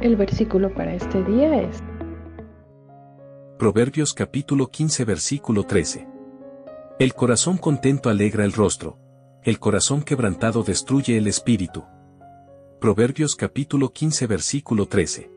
El versículo para este día es Proverbios capítulo 15 versículo 13. El corazón contento alegra el rostro, el corazón quebrantado destruye el espíritu. Proverbios capítulo 15 versículo 13.